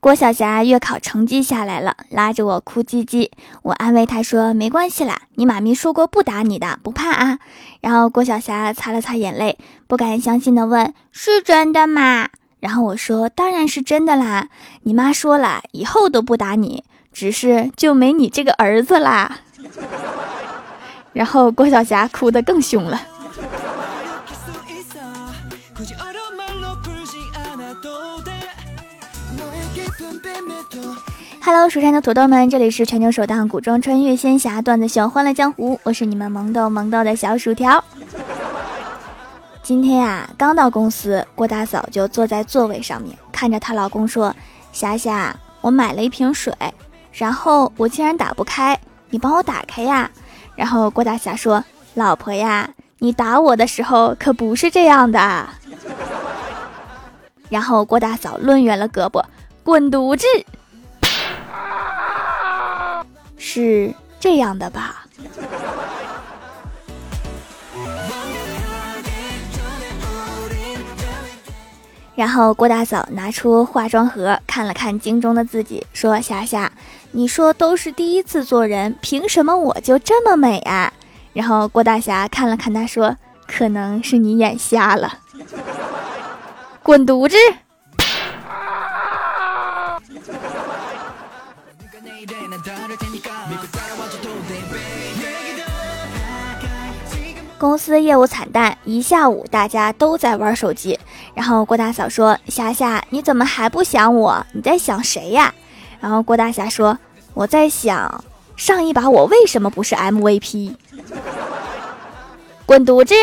郭晓霞月考成绩下来了，拉着我哭唧唧。我安慰她说：“没关系啦，你妈咪说过不打你的，不怕啊。”然后郭晓霞擦了擦眼泪，不敢相信的问：“是真的吗？”然后我说：“当然是真的啦，你妈说了，以后都不打你，只是就没你这个儿子啦。”然后郭晓霞哭得更凶了。Hello，蜀山的土豆们，这里是全球首档古装穿越仙侠段子秀《欢乐江湖》，我是你们萌豆萌豆的小薯条。今天呀，刚到公司，郭大嫂就坐在座位上面，看着她老公说：“霞霞，我买了一瓶水，然后我竟然打不开，你帮我打开呀。”然后郭大侠说：“老婆呀，你打我的时候可不是这样的。”然后郭大嫂抡圆了胳膊，滚犊子！是这样的吧？然后郭大嫂拿出化妆盒，看了看镜中的自己，说：“霞霞，你说都是第一次做人，凭什么我就这么美啊？”然后郭大侠看了看他，说：“可能是你眼瞎了。”滚犊子！公司业务惨淡，一下午大家都在玩手机。然后郭大嫂说：“霞霞，你怎么还不想我？你在想谁呀？”然后郭大侠说：“我在想上一把我为什么不是 MVP？” 滚犊子！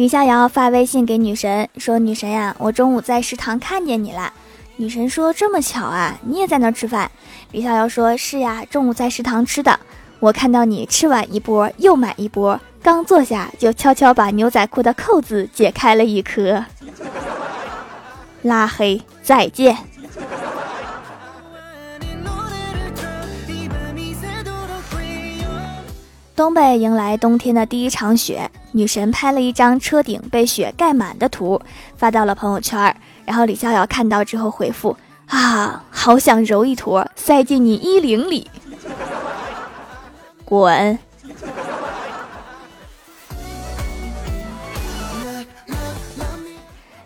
李逍遥发微信给女神说：“女神呀，我中午在食堂看见你了。”女神说：“这么巧啊，你也在那儿吃饭？”李逍遥说：“是呀，中午在食堂吃的。我看到你吃完一波又买一波，刚坐下就悄悄把牛仔裤的扣子解开了一颗。”拉黑，再见。东北迎来冬天的第一场雪，女神拍了一张车顶被雪盖满的图，发到了朋友圈。然后李逍遥看到之后回复：“啊，好想揉一坨塞进你衣领里。”滚。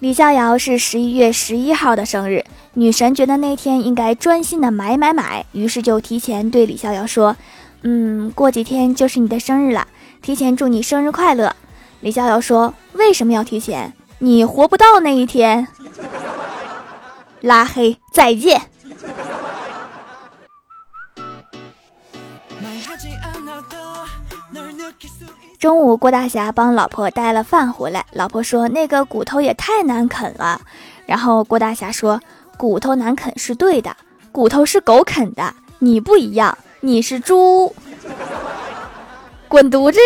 李逍遥是十一月十一号的生日，女神觉得那天应该专心的买买买，于是就提前对李逍遥说。嗯，过几天就是你的生日了，提前祝你生日快乐。李逍遥说：“为什么要提前？你活不到那一天。”拉黑，再见。中午，郭大侠帮老婆带了饭回来，老婆说：“那个骨头也太难啃了。”然后郭大侠说：“骨头难啃是对的，骨头是狗啃的，你不一样。”你是猪，滚犊子！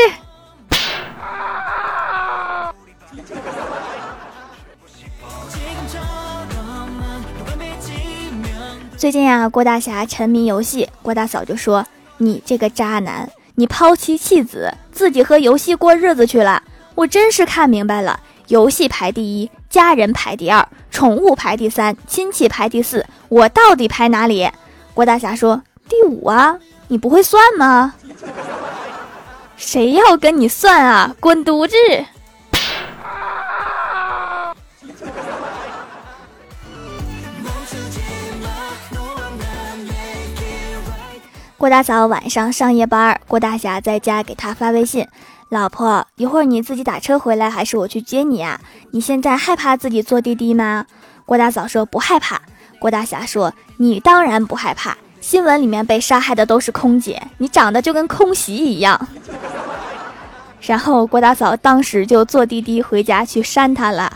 最近啊，郭大侠沉迷游戏，郭大嫂就说：“你这个渣男，你抛妻弃子，自己和游戏过日子去了。我真是看明白了，游戏排第一，家人排第二，宠物排第三，亲戚排第四，我到底排哪里？”郭大侠说：“第五啊。”你不会算吗？谁要跟你算啊？滚犊子！郭大嫂晚上上夜班，郭大侠在家给他发微信：“老婆，一会儿你自己打车回来，还是我去接你啊？你现在害怕自己坐滴滴吗？”郭大嫂说：“不害怕。”郭大侠说：“你当然不害怕。”新闻里面被杀害的都是空姐，你长得就跟空袭一样。然后郭大嫂当时就坐滴滴回家去扇他了。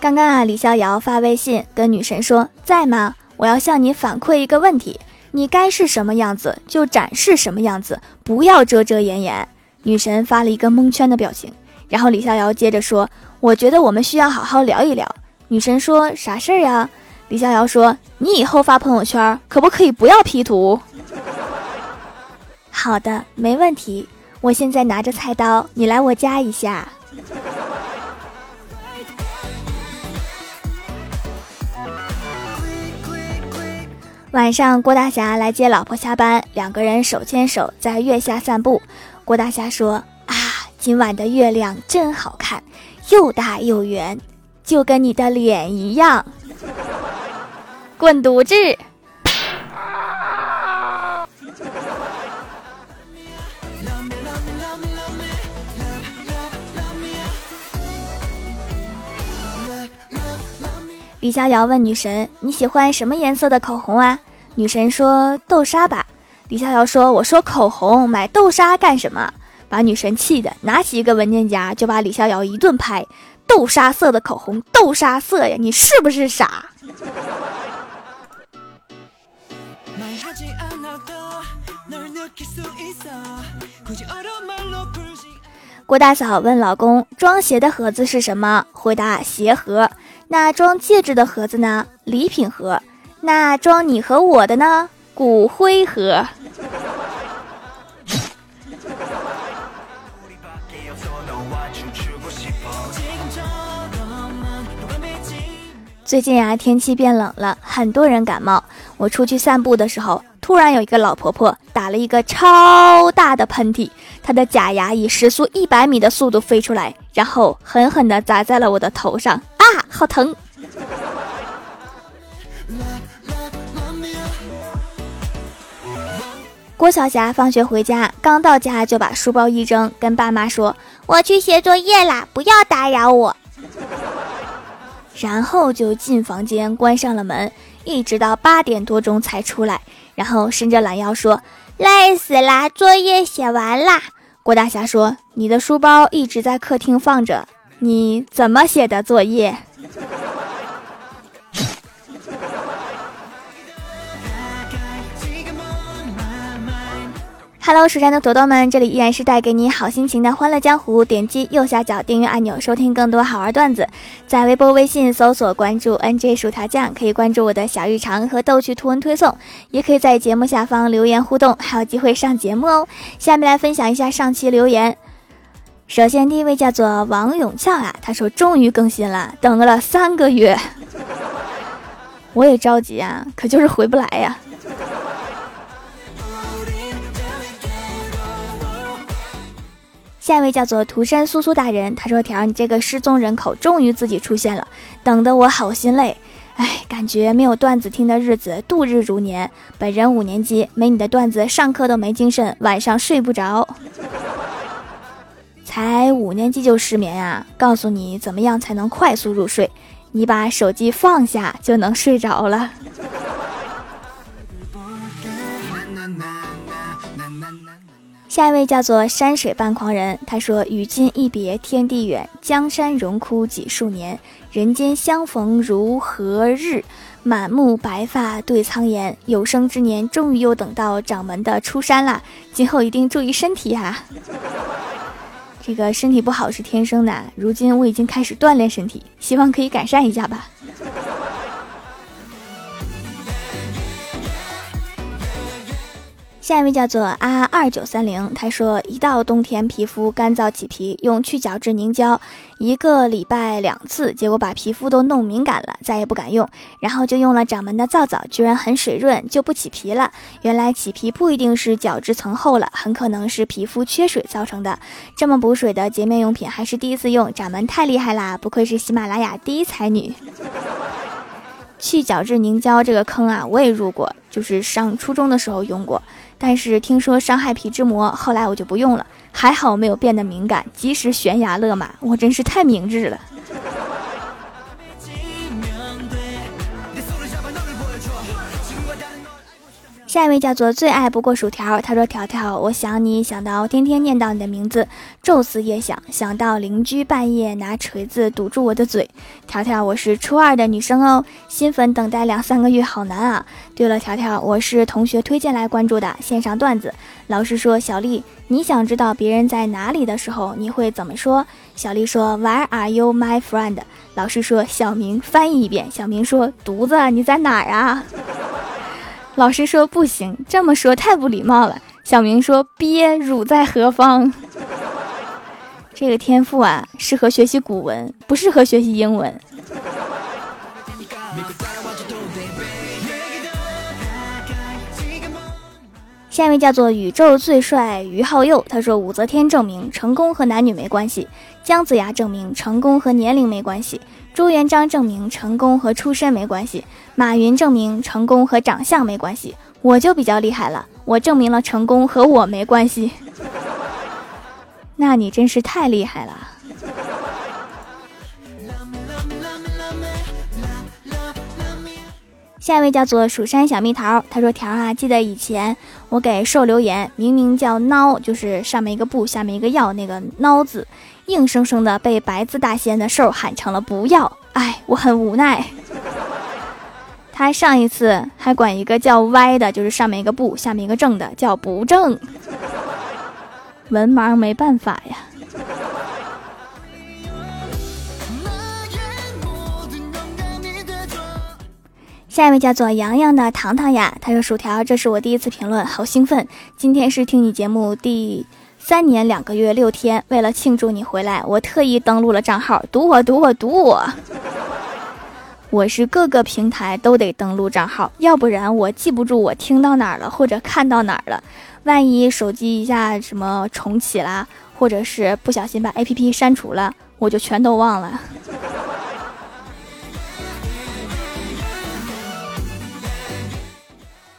刚刚啊，李逍遥发微信跟女神说在吗？我要向你反馈一个问题，你该是什么样子就展示什么样子，不要遮遮掩掩。女神发了一个蒙圈的表情，然后李逍遥接着说。我觉得我们需要好好聊一聊。女神说啥事儿呀？李逍遥说：“你以后发朋友圈可不可以不要 P 图？”好的，没问题。我现在拿着菜刀，你来我家一下。晚上，郭大侠来接老婆下班，两个人手牵手在月下散步。郭大侠说：“啊，今晚的月亮真好看，又大又圆，就跟你的脸一样。”滚犊子！李逍遥问女神：“你喜欢什么颜色的口红啊？”女神说：“豆沙吧。”李逍遥说：“我说口红，买豆沙干什么？”把女神气的，拿起一个文件夹就把李逍遥一顿拍：“豆沙色的口红，豆沙色呀，你是不是傻？”郭大嫂问老公：“装鞋的盒子是什么？”回答：“鞋盒。”那装戒指的盒子呢？礼品盒。那装你和我的呢？骨灰盒。最近啊，天气变冷了，很多人感冒。我出去散步的时候，突然有一个老婆婆打了一个超大的喷嚏，她的假牙以时速一百米的速度飞出来，然后狠狠地砸在了我的头上，啊，好疼！郭晓霞放学回家，刚到家就把书包一扔，跟爸妈说：“我去写作业啦，不要打扰我。”然后就进房间关上了门，一直到八点多钟才出来，然后伸着懒腰说：“累死啦，作业写完啦。”郭大侠说：“你的书包一直在客厅放着，你怎么写的作业？” Hello，蜀山的朵朵们，这里依然是带给你好心情的欢乐江湖。点击右下角订阅按钮，收听更多好玩段子。在微博、微信搜索关注 NJ 薯条酱，可以关注我的小日常和逗趣图文推送，也可以在节目下方留言互动，还有机会上节目哦。下面来分享一下上期留言。首先，第一位叫做王永俏啊，他说终于更新了，等了三个月，我也着急啊，可就是回不来呀。下一位叫做涂山苏苏大人，他说：“条，你这个失踪人口终于自己出现了，等得我好心累。哎，感觉没有段子听的日子度日如年。本人五年级，没你的段子上课都没精神，晚上睡不着。才五年级就失眠啊？告诉你怎么样才能快速入睡，你把手机放下就能睡着了。”下一位叫做山水半狂人，他说：“与君一别天地远，江山荣枯几数年，人间相逢如何日？满目白发对苍颜。有生之年，终于又等到掌门的出山啦，今后一定注意身体哈。这个身体不好是天生的，如今我已经开始锻炼身体，希望可以改善一下吧。”下一位叫做啊二九三零，他说一到冬天皮肤干燥起皮，用去角质凝胶一个礼拜两次，结果把皮肤都弄敏感了，再也不敢用。然后就用了掌门的皂皂，居然很水润，就不起皮了。原来起皮不一定是角质层厚了，很可能是皮肤缺水造成的。这么补水的洁面用品还是第一次用，掌门太厉害啦，不愧是喜马拉雅第一才女。去角质凝胶这个坑啊，我也入过，就是上初中的时候用过。但是听说伤害皮脂膜，后来我就不用了。还好没有变得敏感，及时悬崖勒马，我真是太明智了。下一位叫做最爱不过薯条，他说：“条条，我想你想到天天念到你的名字，昼思夜想，想到邻居半夜拿锤子堵住我的嘴。条条，我是初二的女生哦，新粉等待两三个月，好难啊。对了，条条，我是同学推荐来关注的线上段子。老师说，小丽，你想知道别人在哪里的时候，你会怎么说？小丽说，Where are you, my friend？老师说，小明翻译一遍。小明说，犊子，你在哪儿啊？” 老师说不行，这么说太不礼貌了。小明说：“鳖汝在何方？” 这个天赋啊，适合学习古文，不适合学习英文。下一位叫做宇宙最帅于浩佑，他说：“武则天证明成功和男女没关系，姜子牙证明成功和年龄没关系。”朱元璋证明成功和出身没关系，马云证明成功和长相没关系，我就比较厉害了，我证明了成功和我没关系。那你真是太厉害了。下一位叫做蜀山小蜜桃，他说：“条啊，记得以前我给兽留言，明明叫孬，就是上面一个不，下面一个要，那个孬字。”硬生生的被白字大仙的兽喊成了不要，哎，我很无奈。他上一次还管一个叫歪的，就是上面一个不，下面一个正的叫不正。文盲没办法呀。下一位叫做洋洋的糖糖呀，他说：“薯条，这是我第一次评论，好兴奋！今天是听你节目第。”三年两个月六天，为了庆祝你回来，我特意登录了账号，赌我赌我赌我！我是各个平台都得登录账号，要不然我记不住我听到哪儿了或者看到哪儿了。万一手机一下什么重启啦，或者是不小心把 APP 删除了，我就全都忘了。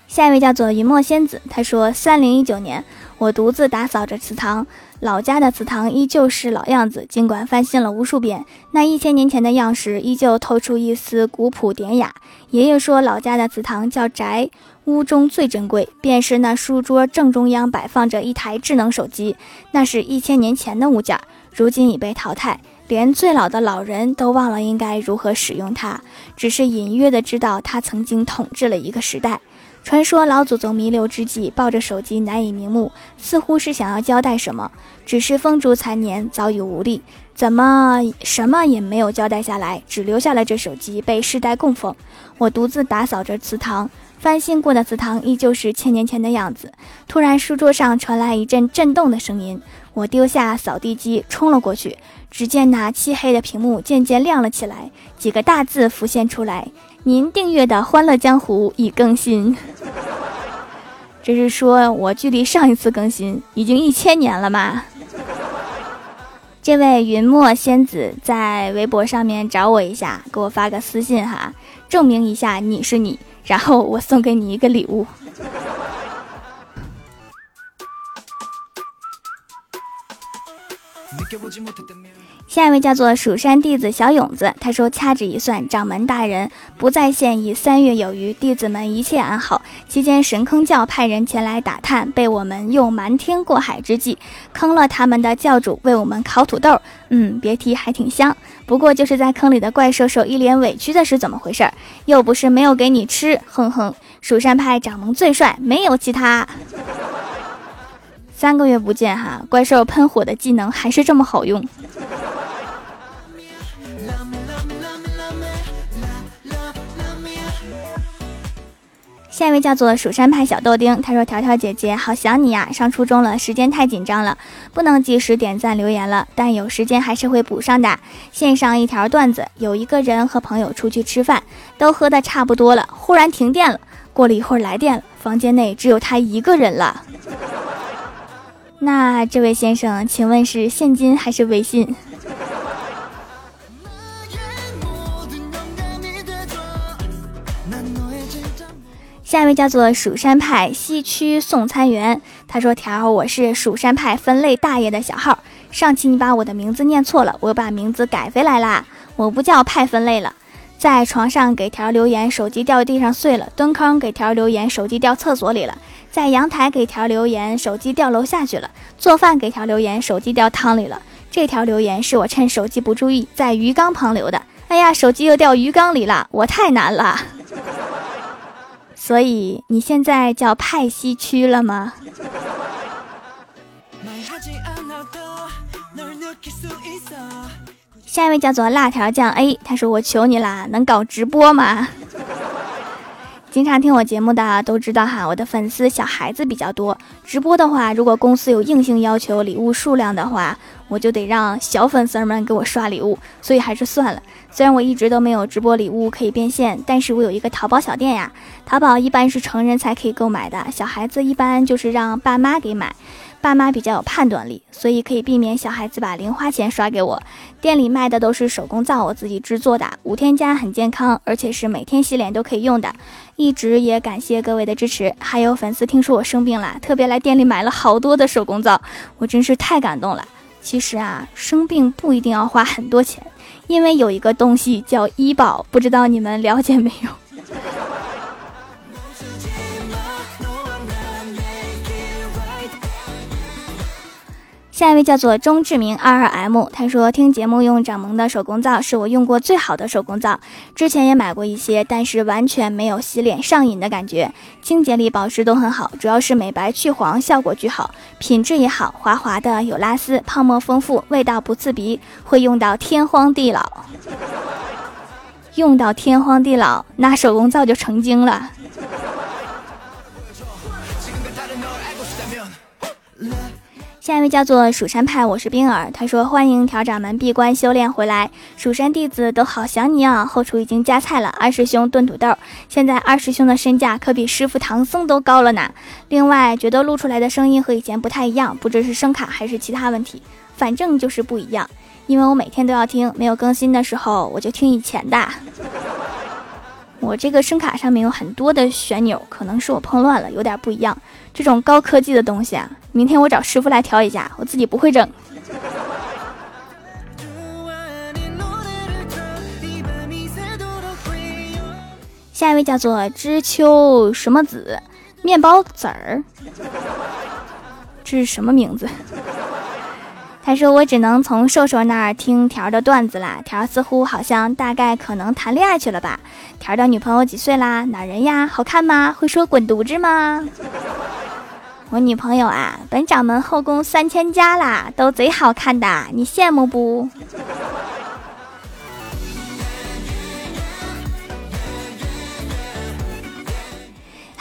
下一位叫做云墨仙子，他说三零一九年。我独自打扫着祠堂，老家的祠堂依旧是老样子，尽管翻新了无数遍，那一千年前的样式依旧透出一丝古朴典雅。爷爷说，老家的祠堂叫宅，屋中最珍贵，便是那书桌正中央摆放着一台智能手机，那是一千年前的物件，如今已被淘汰，连最老的老人都忘了应该如何使用它，只是隐约的知道它曾经统治了一个时代。传说老祖宗弥留之际，抱着手机难以瞑目，似乎是想要交代什么，只是风烛残年，早已无力，怎么什么也没有交代下来，只留下了这手机被世代供奉。我独自打扫着祠堂，翻新过的祠堂依旧是千年前的样子。突然，书桌上传来一阵震动的声音，我丢下扫地机，冲了过去。只见那漆黑的屏幕渐渐亮了起来，几个大字浮现出来。您订阅的《欢乐江湖》已更新，这是说我距离上一次更新已经一千年了吗？这位云墨仙子在微博上面找我一下，给我发个私信哈，证明一下你是你，然后我送给你一个礼物。下一位叫做蜀山弟子小勇子，他说：“掐指一算，掌门大人不在线已三月有余，弟子们一切安好。期间神坑教派人前来打探，被我们用瞒天过海之计坑了他们的教主，为我们烤土豆。嗯，别提还挺香。不过就是在坑里的怪兽兽一脸委屈的是怎么回事？又不是没有给你吃，哼哼。蜀山派掌门最帅，没有其他。三个月不见哈，怪兽喷火的技能还是这么好用。”下一位叫做蜀山派小豆丁，他说：“条条姐姐，好想你呀！上初中了，时间太紧张了，不能及时点赞留言了，但有时间还是会补上的。献上一条段子：有一个人和朋友出去吃饭，都喝的差不多了，忽然停电了。过了一会儿来电了，房间内只有他一个人了。那这位先生，请问是现金还是微信？”下一位叫做蜀山派西区送餐员，他说：“条儿，我是蜀山派分类大爷的小号。上期你把我的名字念错了，我又把名字改回来啦，我不叫派分类了。在床上给条留言，手机掉地上碎了；蹲坑给条留言，手机掉厕所里了；在阳台给条留言，手机掉楼下去了；做饭给条留言，手机掉汤里了。这条留言是我趁手机不注意在鱼缸旁留的。哎呀，手机又掉鱼缸里了，我太难了。所以你现在叫派西区了吗？下一位叫做辣条酱 A，他说：“我求你啦，能搞直播吗？”经常听我节目的都知道哈，我的粉丝小孩子比较多。直播的话，如果公司有硬性要求礼物数量的话，我就得让小粉丝们给我刷礼物，所以还是算了。虽然我一直都没有直播礼物可以变现，但是我有一个淘宝小店呀。淘宝一般是成人才可以购买的，小孩子一般就是让爸妈给买。爸妈比较有判断力，所以可以避免小孩子把零花钱刷给我。店里卖的都是手工皂，我自己制作的，无添加，很健康，而且是每天洗脸都可以用的。一直也感谢各位的支持，还有粉丝听说我生病了，特别来店里买了好多的手工皂，我真是太感动了。其实啊，生病不一定要花很多钱，因为有一个东西叫医保，不知道你们了解没有？下一位叫做钟志明二二 M，他说听节目用掌萌的手工皂是我用过最好的手工皂，之前也买过一些，但是完全没有洗脸上瘾的感觉，清洁力、保湿都很好，主要是美白去黄效果巨好，品质也好，滑滑的有拉丝，泡沫丰富，味道不刺鼻，会用到天荒地老，用到天荒地老，那手工皂就成精了。下一位叫做蜀山派，我是冰儿。他说：“欢迎条掌门闭关修炼回来，蜀山弟子都好想你啊！后厨已经加菜了，二师兄炖土豆。现在二师兄的身价可比师傅唐僧都高了呢。另外，觉得录出来的声音和以前不太一样，不知是声卡还是其他问题，反正就是不一样。因为我每天都要听，没有更新的时候我就听以前的。我这个声卡上面有很多的旋钮，可能是我碰乱了，有点不一样。这种高科技的东西啊。”明天我找师傅来调一下，我自己不会整。下一位叫做知秋什么子面包籽儿，这是什么名字？他说我只能从瘦瘦那儿听条的段子啦，条似乎好像大概可能谈恋爱去了吧？条的女朋友几岁啦？哪人呀？好看吗？会说滚犊子吗？我女朋友啊，本掌门后宫三千家啦，都贼好看的，你羡慕不？